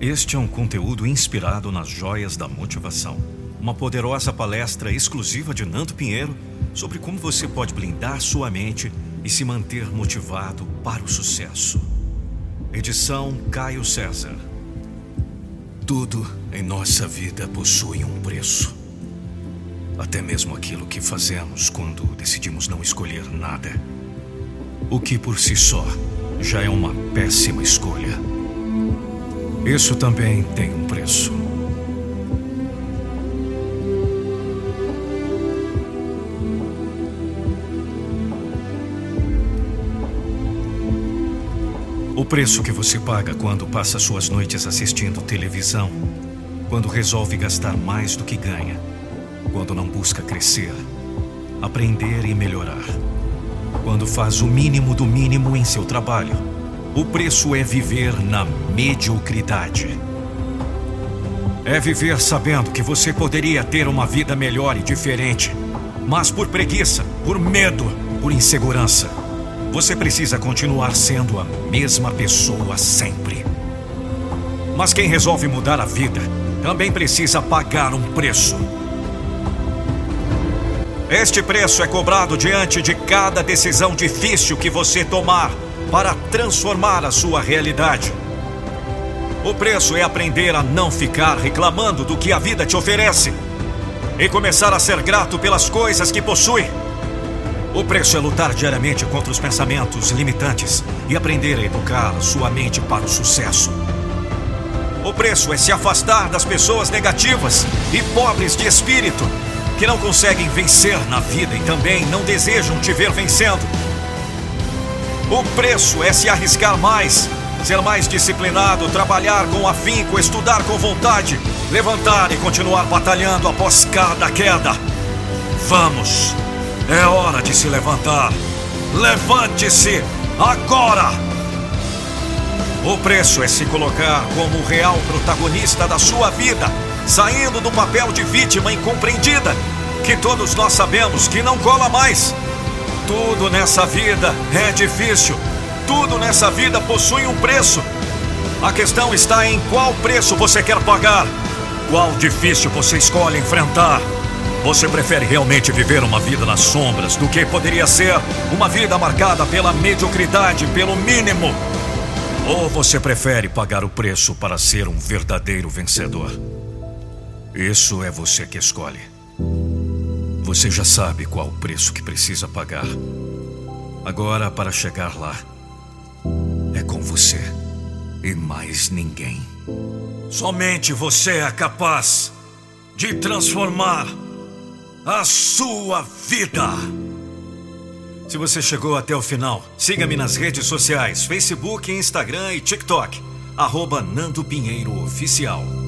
Este é um conteúdo inspirado nas joias da motivação. Uma poderosa palestra exclusiva de Nando Pinheiro sobre como você pode blindar sua mente e se manter motivado para o sucesso. Edição Caio César. Tudo em nossa vida possui um preço. Até mesmo aquilo que fazemos quando decidimos não escolher nada. O que por si só já é uma péssima escolha. Isso também tem um preço. O preço que você paga quando passa suas noites assistindo televisão, quando resolve gastar mais do que ganha, quando não busca crescer, aprender e melhorar, quando faz o mínimo do mínimo em seu trabalho o preço é viver na mediocridade. É viver sabendo que você poderia ter uma vida melhor e diferente, mas por preguiça, por medo, por insegurança, você precisa continuar sendo a mesma pessoa sempre. Mas quem resolve mudar a vida também precisa pagar um preço. Este preço é cobrado diante de cada decisão difícil que você tomar para transformar a sua realidade. O preço é aprender a não ficar reclamando do que a vida te oferece e começar a ser grato pelas coisas que possui. O preço é lutar diariamente contra os pensamentos limitantes e aprender a educar sua mente para o sucesso. O preço é se afastar das pessoas negativas e pobres de espírito que não conseguem vencer na vida e também não desejam te ver vencendo. O preço é se arriscar mais, ser mais disciplinado, trabalhar com afinco, estudar com vontade, levantar e continuar batalhando após cada queda. Vamos! É hora de se levantar. Levante-se agora! O preço é se colocar como o real protagonista da sua vida, saindo do papel de vítima incompreendida, que todos nós sabemos que não cola mais. Tudo nessa vida é difícil. Tudo nessa vida possui um preço. A questão está em qual preço você quer pagar. Qual difícil você escolhe enfrentar. Você prefere realmente viver uma vida nas sombras do que poderia ser uma vida marcada pela mediocridade, pelo mínimo? Ou você prefere pagar o preço para ser um verdadeiro vencedor? Isso é você que escolhe. Você já sabe qual o preço que precisa pagar. Agora, para chegar lá, é com você e mais ninguém. Somente você é capaz de transformar a sua vida. Se você chegou até o final, siga-me nas redes sociais: Facebook, Instagram e TikTok. Arroba Nando Pinheiro Oficial.